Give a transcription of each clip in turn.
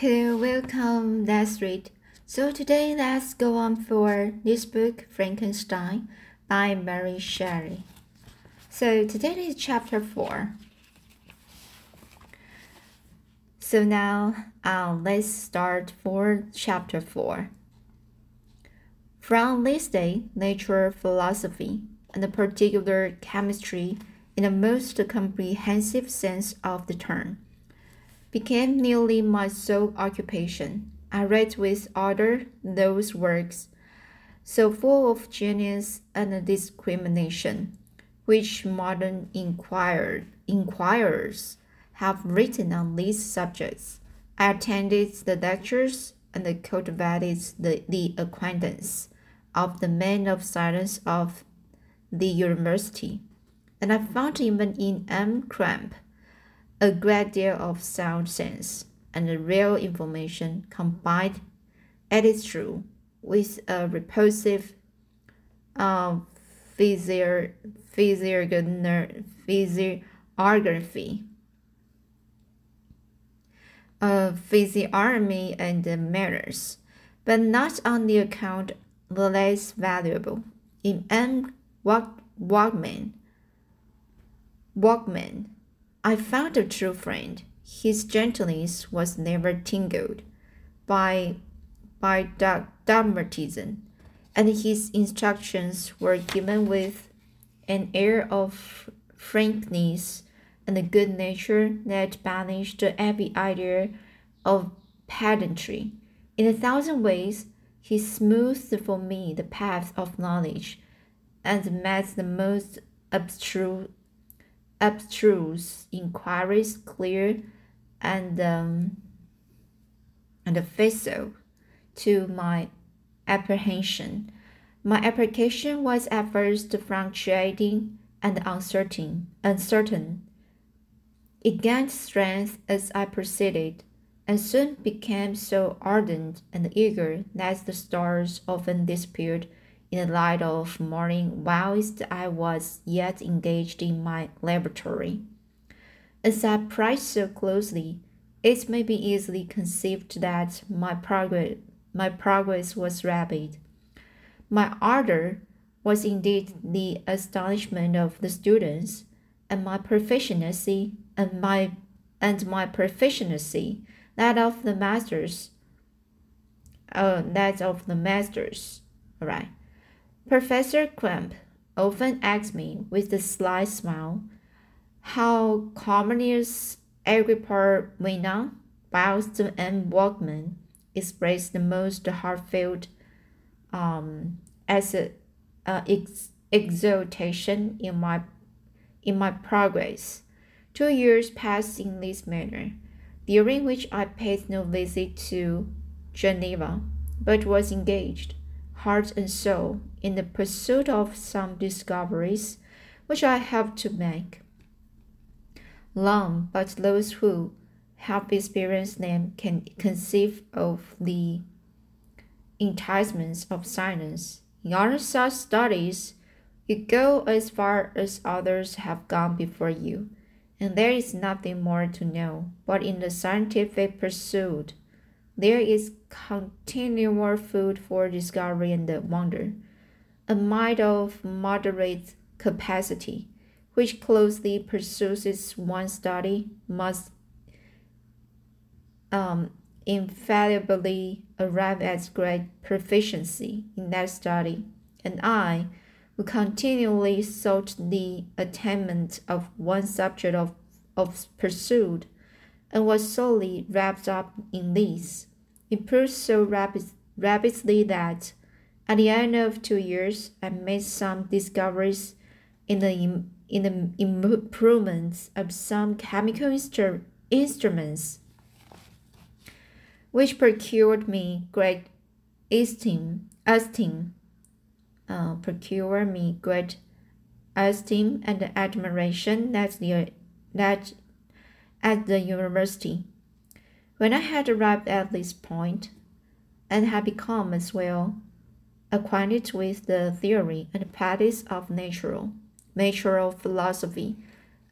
Hello, welcome. Let's read. So today, let's go on for this book, Frankenstein, by Mary Shelley. So today is chapter four. So now, uh, let's start for chapter four. From this day, nature philosophy, and particular chemistry, in the most comprehensive sense of the term became nearly my sole occupation. I read with ardor those works, so full of genius and discrimination, which modern inquire, inquirers have written on these subjects. I attended the lectures and cultivated the, the acquaintance of the men of science of the university, and I found even in M. Krempe a great deal of sound sense and real information combined, it is true, with a repulsive uh, physio- physiography, uh, physiognomy and manners, but not on the account the less valuable. In M. Walk- Waldman, Waldman I found a true friend. His gentleness was never tingled by, by dogmatism, and his instructions were given with an air of frankness and good nature that banished every idea of pedantry. In a thousand ways, he smoothed for me the path of knowledge and made the most abstruse abstruse inquiries clear and um, and facile to my apprehension. My application was at first fluctuating and uncertain. Uncertain. It gained strength as I proceeded, and soon became so ardent and eager that the stars often disappeared in the light of morning whilst I was yet engaged in my laboratory. As I pressed so closely, it may be easily conceived that my progress, my progress was rapid. My ardor was indeed the astonishment of the students, and my proficiency and my and my proficiency that of the masters. Uh, that of the masters. All right. Professor Krempe often asks me with a sly smile how Cornelius Agrippa went on, whilst M. Waldman expressed the most heartfelt um, as a, uh, ex- exultation in my in my progress. Two years passed in this manner, during which I paid no visit to Geneva, but was engaged heart and soul in the pursuit of some discoveries which I have to make. Long, but those who have experienced them can conceive of the enticements of science. In such studies, you go as far as others have gone before you, and there is nothing more to know. But in the scientific pursuit, there is continual food for discovery and wonder. A mind of moderate capacity, which closely pursues one study, must um, infallibly arrive at great proficiency in that study. And I, who continually sought the attainment of one subject of, of pursuit, and was solely wrapped up in this, improved so rapid, rapidly that at the end of two years, I made some discoveries in the, in the improvements of some chemical instru instruments, which procured me great esteem, esteem, uh, procured me great esteem and admiration. At the, that at the university. When I had arrived at this point, and had become as well acquainted with the theory and practice of natural, natural philosophy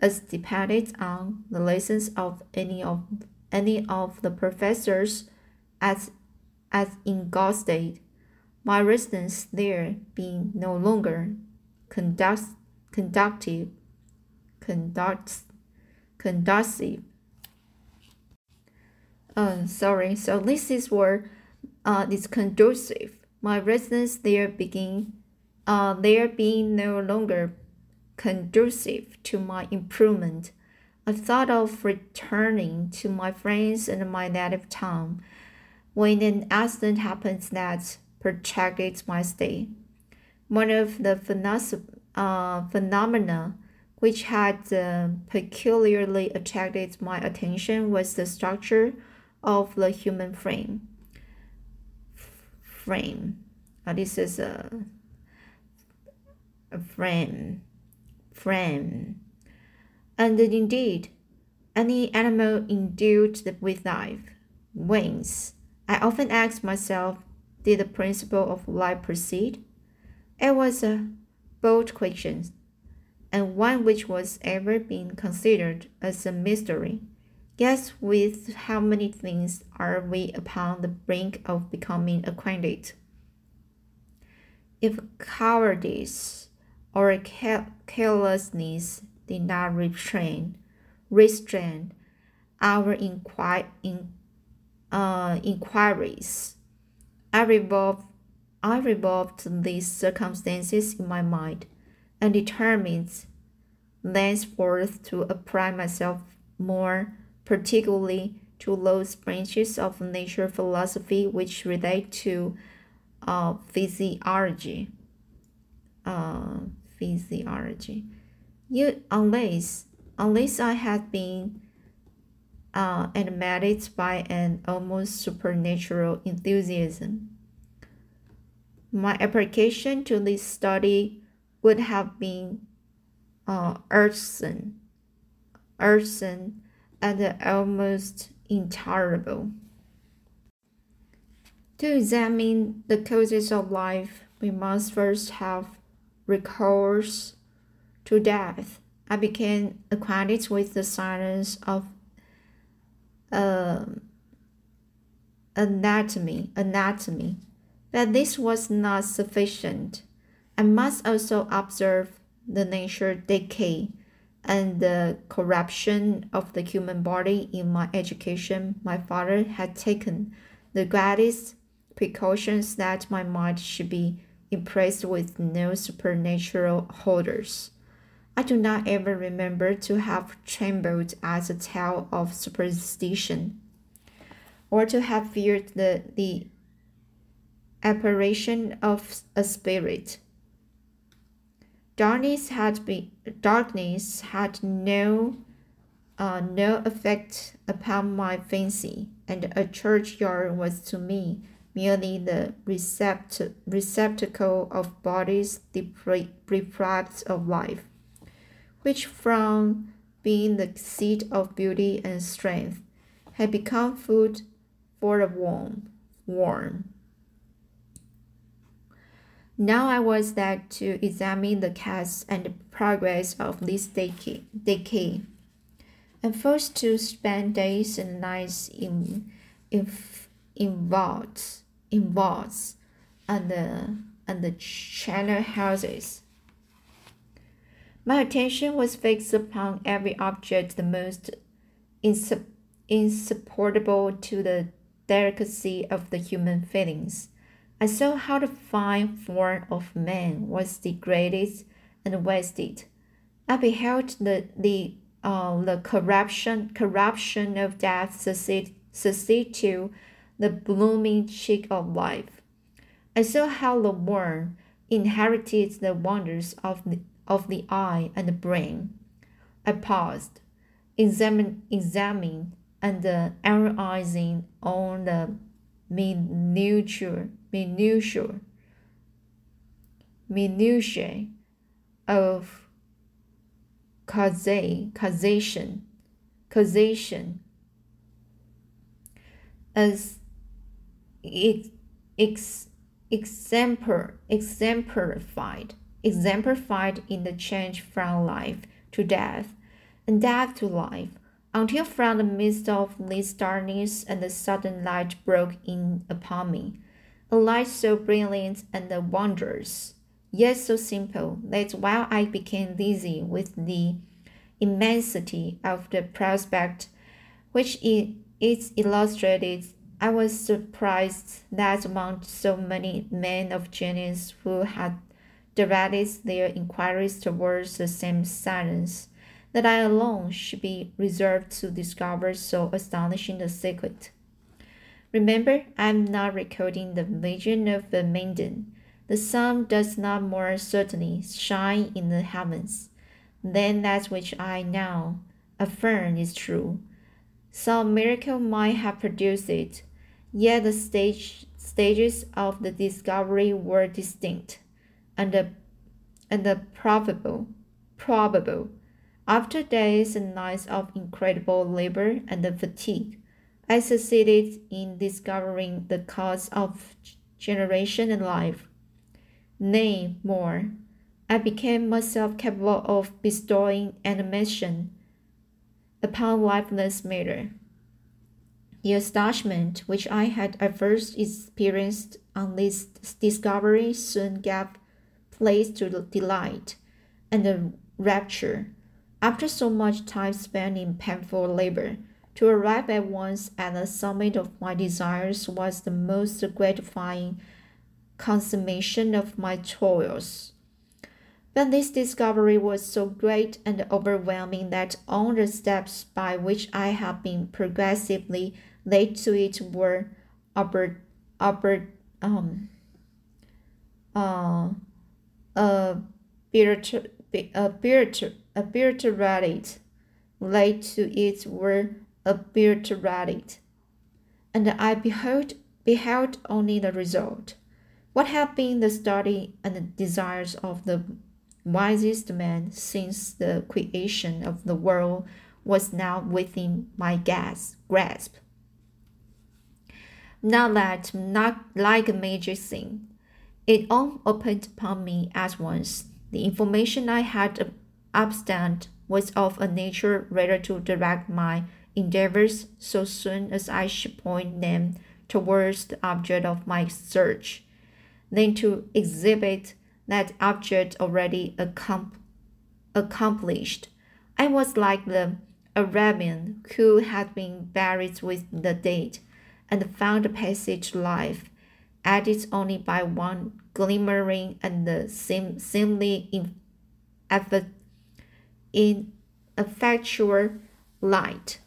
as depended on the lessons of any of any of the professors as, as Ingolstadt, my residence there being no longer conduct, conductive, conduct, conducive. Uh, sorry, so this is where uh, it's conducive. My residence there being, uh, there being no longer conducive to my improvement. I thought of returning to my friends and my native town when an accident happens that protracted my stay. One of the uh, phenomena which had uh, peculiarly attracted my attention was the structure of the human frame. Frame. Uh, this is a, a frame. Frame. And indeed, any animal endowed with life, wings. I often ask myself, did the principle of life proceed? It was a bold question, and one which was ever been considered as a mystery. Guess with how many things are we upon the brink of becoming acquainted? If cowardice or carelessness did not restrain, restrain our inquir- in, uh, inquiries. I revolved, I revolved these circumstances in my mind and determined thenceforth to apply myself more particularly to those branches of nature philosophy which relate to uh, physiology. Uh, physiology you unless unless I had been uh, animated by an almost supernatural enthusiasm. My application to this study would have been uh, irksome, irksome and almost intolerable. To examine the causes of life, we must first have recourse to death, I became acquainted with the science of uh, anatomy, anatomy. But this was not sufficient. I must also observe the nature decay and the corruption of the human body in my education. My father had taken the greatest precautions that my mind should be impressed with no supernatural horrors. I do not ever remember to have trembled at the tale of superstition, or to have feared the, the apparition of a spirit. Darkness had been darkness had no uh, no effect upon my fancy, and a churchyard was to me merely the recept- receptacle of bodies deprived of life which from being the seat of beauty and strength had become food for the warm, worm. Now I was there to examine the cast and progress of this decay, and first to spend days and nights in in in vaults, in vaults, and the and the charnel houses my attention was fixed upon every object the most insu- insupportable to the delicacy of the human feelings. I saw how the fine form of man was degraded and wasted. I beheld the the uh, the corruption corruption of death succeed succeed to the blooming cheek of life. I saw how the worm inherited the wonders of the of the eye and the brain. I paused, examine, examining and uh, analyzing on the minutiae, minutiae, minutiae of causation, causation as it ex, exemplar, exemplified exemplified in the change from life to death and death to life. until from the midst of this darkness and the sudden light broke in upon me, a light so brilliant and wondrous, yet so simple, that while I became dizzy with the immensity of the prospect which it, illustrated, I was surprised that among so many men of genius who had directed their inquiries towards the same silence, that I alone should be reserved to discover so astonishing a secret. Remember, I am not recording the vision of a maiden. The sun does not more certainly shine in the heavens than that which I now affirm is true. Some miracle might have produced it, yet the stage, stages of the discovery were distinct and the, and the probable, probable. After days and nights of incredible labor and fatigue, I succeeded in discovering the cause of generation and life. Nay, more, I became myself capable of bestowing animation upon lifeless matter. The astonishment which I had at first experienced on this discovery soon gave place to delight and rapture after so much time spent in painful labor, to arrive at once at the summit of my desires was the most gratifying consummation of my toils. But this discovery was so great and overwhelming that all the steps by which I have been progressively led to it were aber, aber, um, uh, uh, obliterated, laid to it were obliterated, and I beheld, beheld only the result. What had been the study and the desires of the wisest man since the creation of the world was now within my grasp. Now that, not like a major thing, it all opened upon me at once. The information I had absent was of a nature rather to direct my endeavors so soon as I should point them towards the object of my search, than to exhibit that object already accom- accomplished. I was like the Arabian who had been buried with the dead and found the passage life, added only by one glimmering and sim- seemingly in ineffectual light.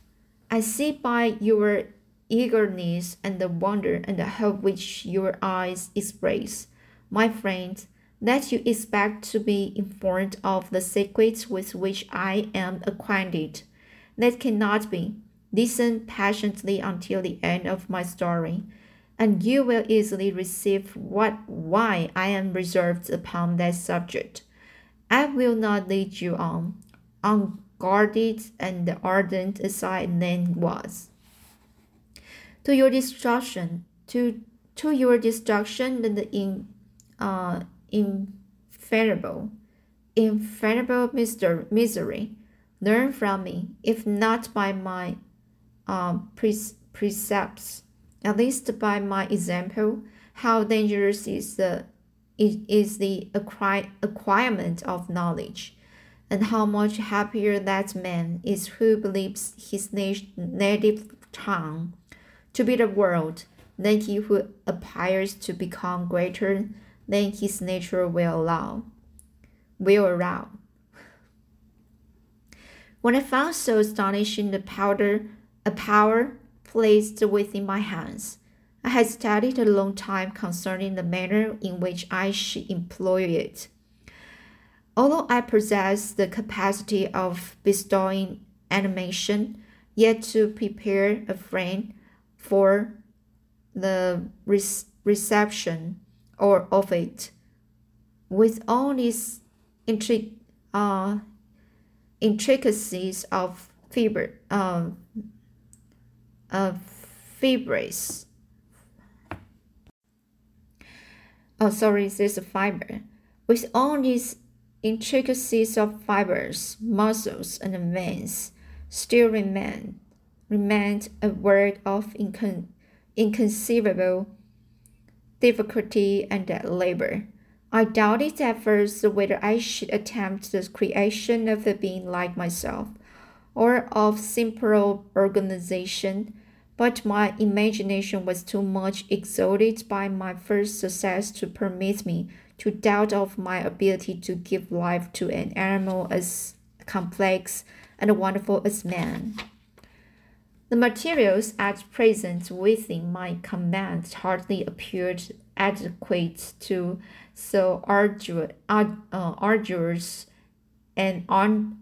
I see by your eagerness and the wonder and the hope which your eyes express, my friend, that you expect to be informed of the secrets with which I am acquainted. That cannot be. Listen patiently until the end of my story, and you will easily receive what why I am reserved upon that subject. I will not lead you on, unguarded and ardent as I then was. To your destruction, to to your destruction and in uh infallible, infallible mister, misery. Learn from me, if not by my uh, precepts, at least by my example, how dangerous is the is the acquirement of knowledge, and how much happier that man is who believes his native tongue to be the world than he who aspires to become greater than his nature will allow. Will allow. When I found so astonishing the powder, a power placed within my hands, I had studied a long time concerning the manner in which I should employ it. Although I possess the capacity of bestowing animation, yet to prepare a friend for the reception or of it, with all these intric- uh, intricacies of fiber, of fibres oh sorry this is a fiber with all these intricacies of fibers muscles and veins still remain, remained a work of incon- inconceivable difficulty and labor. I doubted at first whether I should attempt the creation of a being like myself, or of simple organization, but my imagination was too much exalted by my first success to permit me to doubt of my ability to give life to an animal as complex and wonderful as man. The materials at present within my command hardly appeared adequate to so arduous, uh, arduous an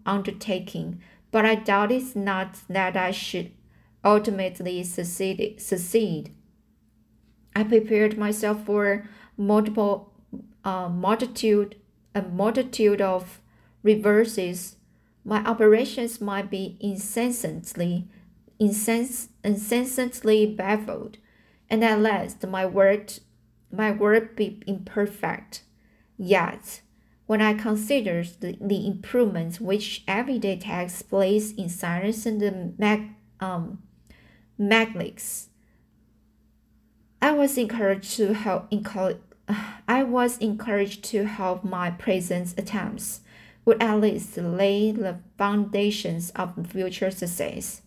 undertaking, but I doubted not that I should ultimately succeed. succeed. I prepared myself for multiple uh, multitude a multitude of reverses. My operations might be incessantly incessantly baffled, and at last my work my work be imperfect. Yet, when I consider the, the improvements which every day takes place in science and the mag, um, magnetics, I was encouraged to help I was encouraged to help my present attempts would at least lay the foundations of future success.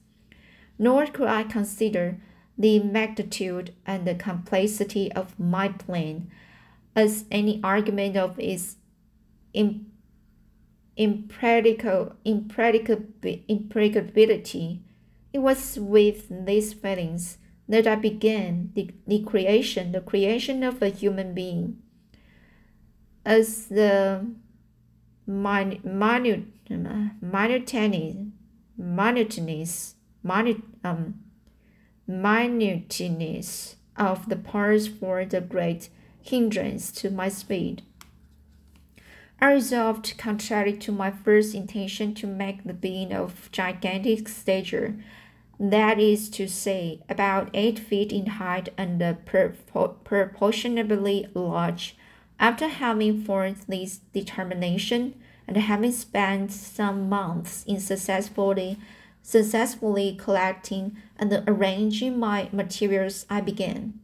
Nor could I consider the magnitude and the complexity of my plan as any argument of its impracticability. It was with these feelings that I began the, the creation, the creation of a human being. As the minute, minute, monotonous, monotonous, minute, um, minuteness of the parts for the great hindrance to my speed. I resolved, contrary to my first intention, to make the being of gigantic stature, that is to say, about eight feet in height and proportionably large. After having formed this determination, and having spent some months in successfully successfully collecting and arranging my materials, I began.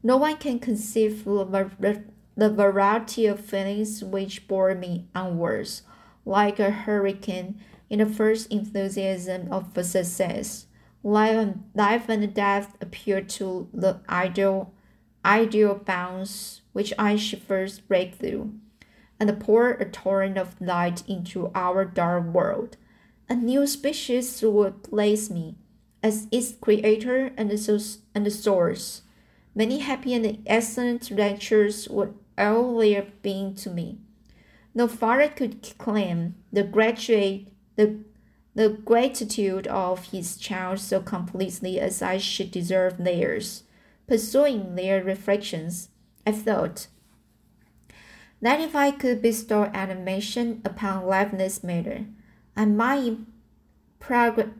No one can conceive the variety of feelings which bore me onwards, like a hurricane in the first enthusiasm of success. Life and death appear to the ideal, ideal bounds which I should first break through, and pour a torrent of light into our dark world a new species would place me as its creator and, so, and source. Many happy and excellent lectures would their being to me. No father could claim the graduate the the gratitude of his child so completely as I should deserve theirs. Pursuing their reflections, I thought that if I could bestow animation upon lifeless matter, I might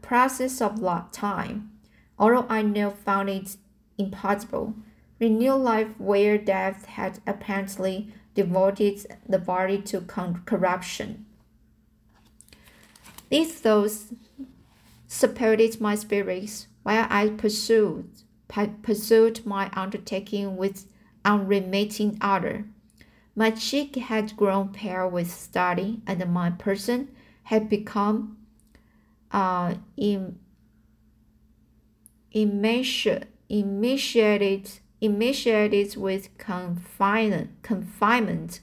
process of time, although I now found it impossible. Renew life where death had apparently devoted the body to corruption. These thoughts supported my spirits while I pursued pursued my undertaking with unremitting ardor. My cheek had grown pale with study, and my person had become uh, in, emaciated, emaciated with confinement, confinement.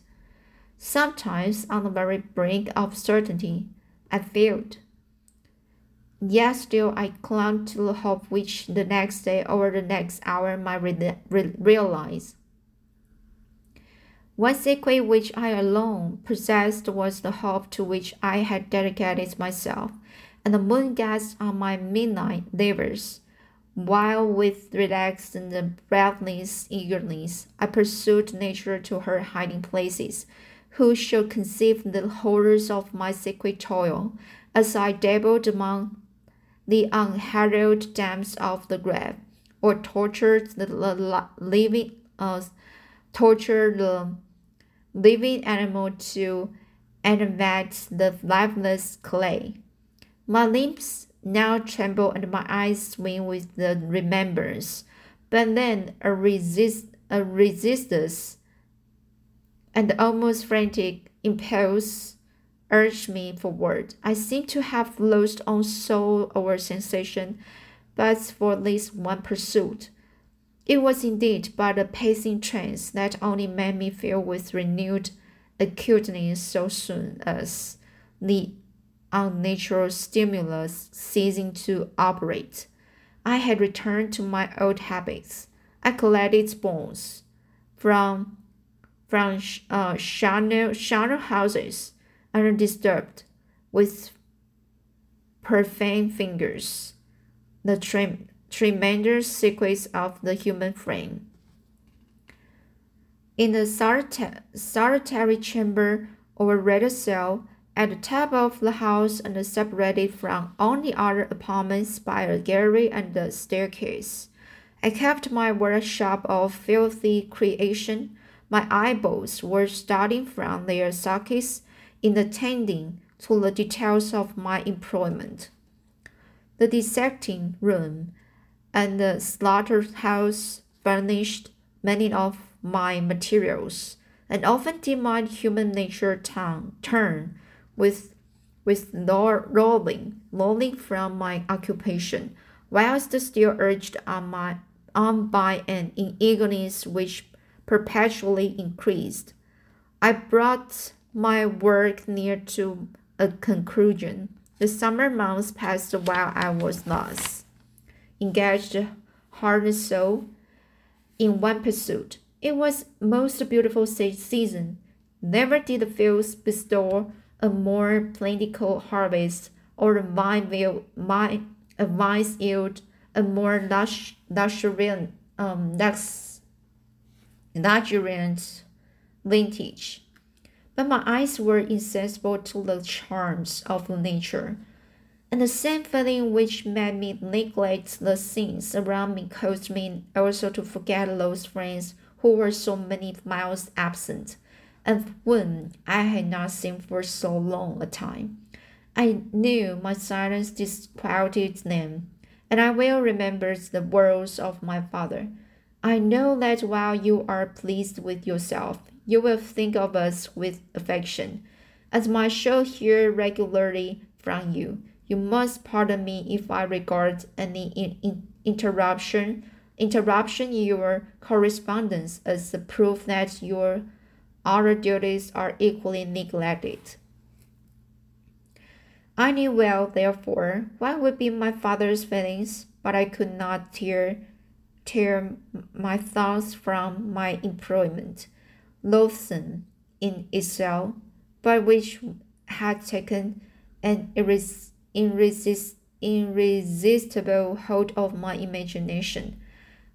Sometimes on the very brink of certainty, I failed. Yet still I clung to the hope which the next day or the next hour might re re realize. One secret which I alone possessed was the hope to which I had dedicated myself and the moon gazed on my midnight labors, while with relaxed and breathless eagerness I pursued nature to her hiding places. Who shall conceive the horrors of my secret toil as I dabbled among the unhallowed depths of the grave, or tortured the living, uh, tortured the living animal to animate the lifeless clay? My limbs now tremble and my eyes swim with the remembrance. But then a resist a resistance and almost frantic impulse urged me forward. I seemed to have lost all soul or sensation, but for least one pursuit. It was indeed but a passing trance that only made me feel with renewed acuteness so soon as the unnatural stimulus ceasing to operate. I had returned to my old habits. I collected bones from from uh, charnel houses undisturbed with profane fingers. The trem- tremendous secrets of the human frame. In the solitary chamber or rather cell at the top of the house and separated from all the other apartments by a gallery and a staircase. I kept my workshop of filthy creation. My eyeballs were starting from their sockets in attending to the details of my employment. The dissecting room and the slaughterhouse furnished many of my materials, and often did my human nature turn with with rolling, rolling from my occupation, whilst still urged on my on by an eagerness which perpetually increased. I brought my work near to a conclusion. The summer months passed while I was thus engaged heart and soul in one pursuit. It was most beautiful season. Never did the fields bestow a more plentiful harvest, or the vine, vine, a vines yield a more lux, luxuriant, um, lux, luxuriant vintage. But my eyes were insensible to the charms of nature, and the same feeling which made me neglect the scenes around me caused me also to forget those friends who were so many miles absent, and whom I had not seen for so long a time. I knew my silence disquieted them, and I well remembered the words of my father. I know that while you are pleased with yourself, you will think of us with affection. As my show hear regularly from you, you must pardon me if I regard any in, interruption interruption in your correspondence as a proof that your other duties are equally neglected. I knew well, therefore, what would be my father's feelings, but I could not tear, tear my thoughts from my employment, loathsome in itself, but which had taken an irres- irresist- irresistible hold of my imagination.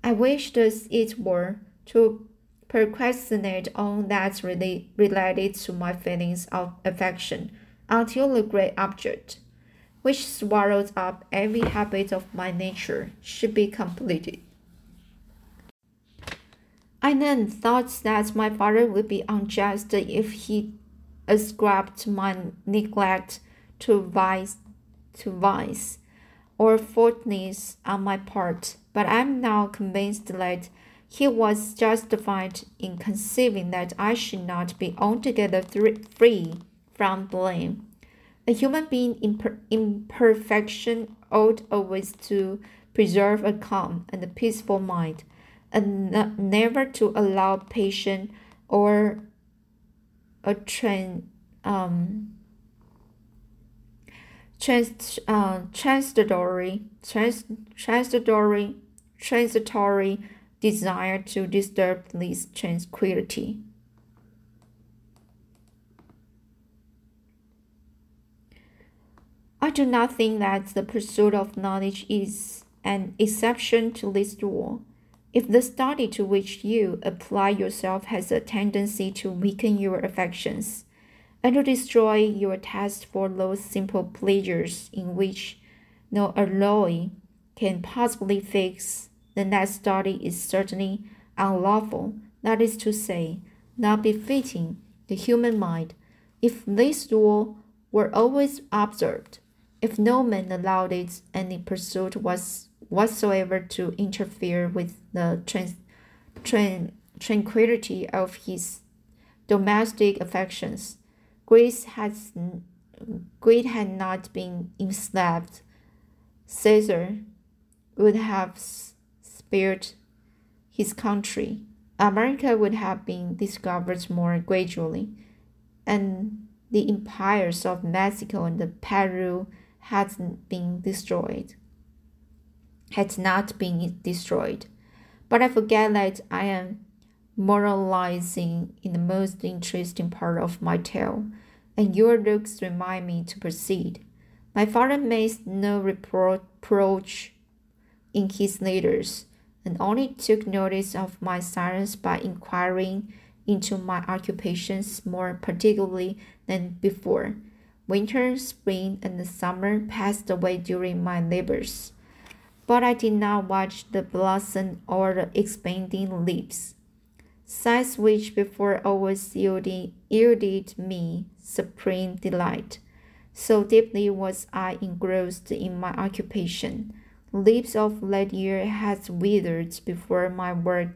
I wished as it were to procrastinate on that really related to my feelings of affection until the great object, which swallows up every habit of my nature, should be completed. I then thought that my father would be unjust if he ascribed my neglect to vice, to vice, or faultiness on my part. But I am now convinced that he was justified in conceiving that I should not be altogether free from blame. A human being in imperfection ought always to preserve a calm and a peaceful mind, and never to allow patient or a train um, trans, uh, transitory, trans, transitory, transitory desire to disturb this tranquility. I do not think that the pursuit of knowledge is an exception to this rule. If the study to which you apply yourself has a tendency to weaken your affections, and to destroy your taste for those simple pleasures in which no alloy can possibly fix, then that study is certainly unlawful, that is to say, not befitting the human mind. If this rule were always observed, if no man allowed it any pursuit was whatsoever to interfere with the tran, tranquility of his domestic affections. Greece has Greece had not been enslaved. Caesar would have spared his country. America would have been discovered more gradually, and the empires of Mexico and Peru had been destroyed. Had not been destroyed. But I forget that I am moralizing in the most interesting part of my tale, and your looks remind me to proceed. My father made no reproach in his letters, and only took notice of my silence by inquiring into my occupations more particularly than before. Winter, spring, and summer passed away during my labors, but I did not watch the blossom or the expanding leaves sights which before always yielded, yielded me supreme delight. So deeply was I engrossed in my occupation. Leaves of late year had withered before my work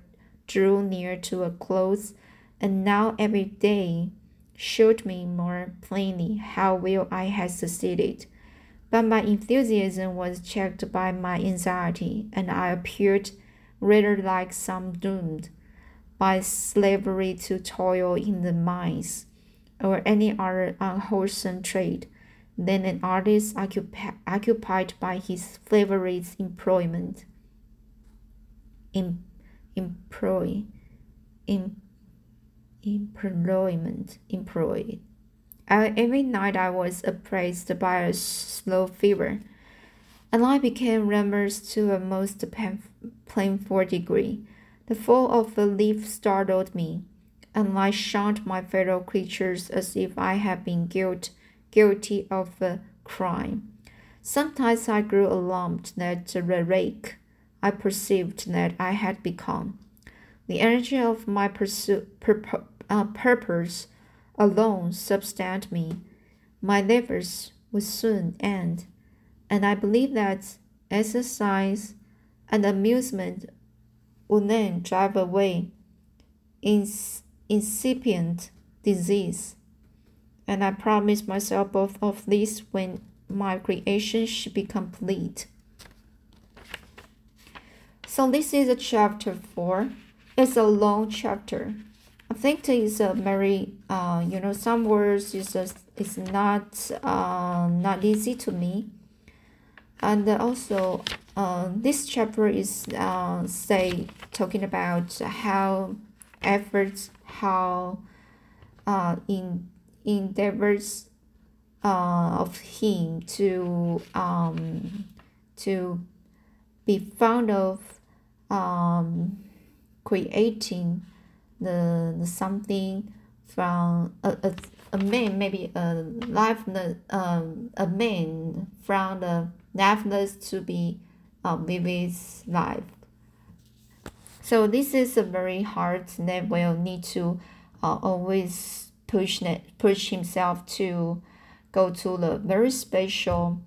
drew near to a close, and now every day showed me more plainly how well I had succeeded. But my enthusiasm was checked by my anxiety, and I appeared rather like some doomed by slavery to toil in the mines or any other unwholesome trade than an artist occupi- occupied by his favorite employment. Em- employ, em- employment, employed. I, every night I was oppressed by a slow fever, and I became rumors to a most painful degree. The fall of a leaf startled me, and I shunned my fellow creatures as if I had been guilt, guilty of a crime. Sometimes I grew alarmed that the rake I perceived that I had become. The energy of my pursuit, pur- uh, purpose alone sustained me. My labors would soon end, and I believe that exercise and amusement would then drive away incipient disease. And I promise myself both of these when my creation should be complete. So this is a chapter four. It's a long chapter. I think it is a very uh you know some words is just it's not uh not easy to me. And also uh, this chapter is uh, say talking about how efforts how uh, in endeavors uh, of him to um, to be fond of um, creating the, the something from a, a, a man maybe a life um, a man from the lifeless to be uh, Vivi's life. So this is a very hard that will need to uh, always push push himself to go to the very special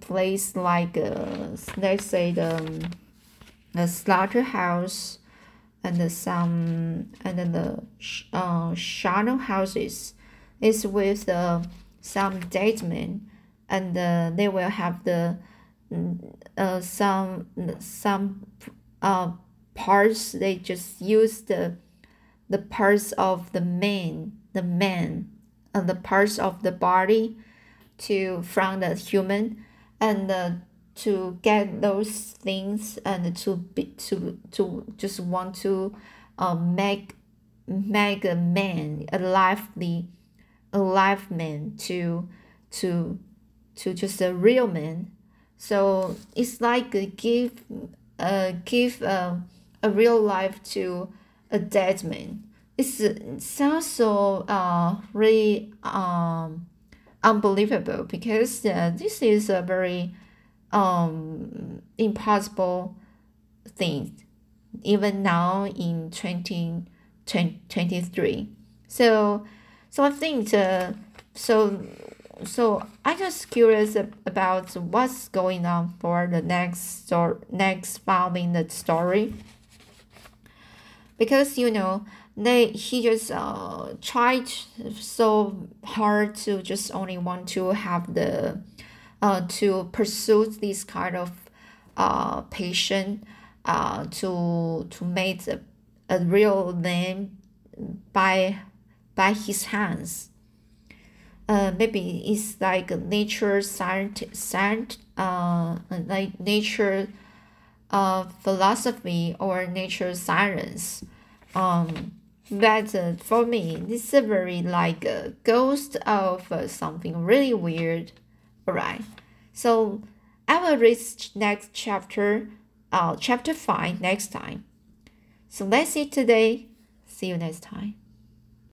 place like uh, let's say the the slaughterhouse and some and then the uh, shadow houses is with uh, some dead men and uh, they will have the uh, some some uh, parts they just use the the parts of the man the man and the parts of the body to from the human and uh, to get those things and to be to to just want to uh, make make a man a lively a live man to to to just a real man so it's like a give uh, give uh, a real life to a dead man. It's, it sounds so uh, really um, unbelievable because uh, this is a very um, impossible things, even now in 2023. So, so I think uh, so so I just curious about what's going on for the next story, next five minute story. Because you know they he just uh tried so hard to just only want to have the uh to pursue this kind of uh patient uh to to make a, a real name by by his hands uh, maybe it's like nature science, science uh, like nature uh, philosophy or nature science. Um, but uh, for me, this is very like a ghost of uh, something really weird. Alright, so I will read next chapter, uh, chapter 5 next time. So that's it today. See you next time.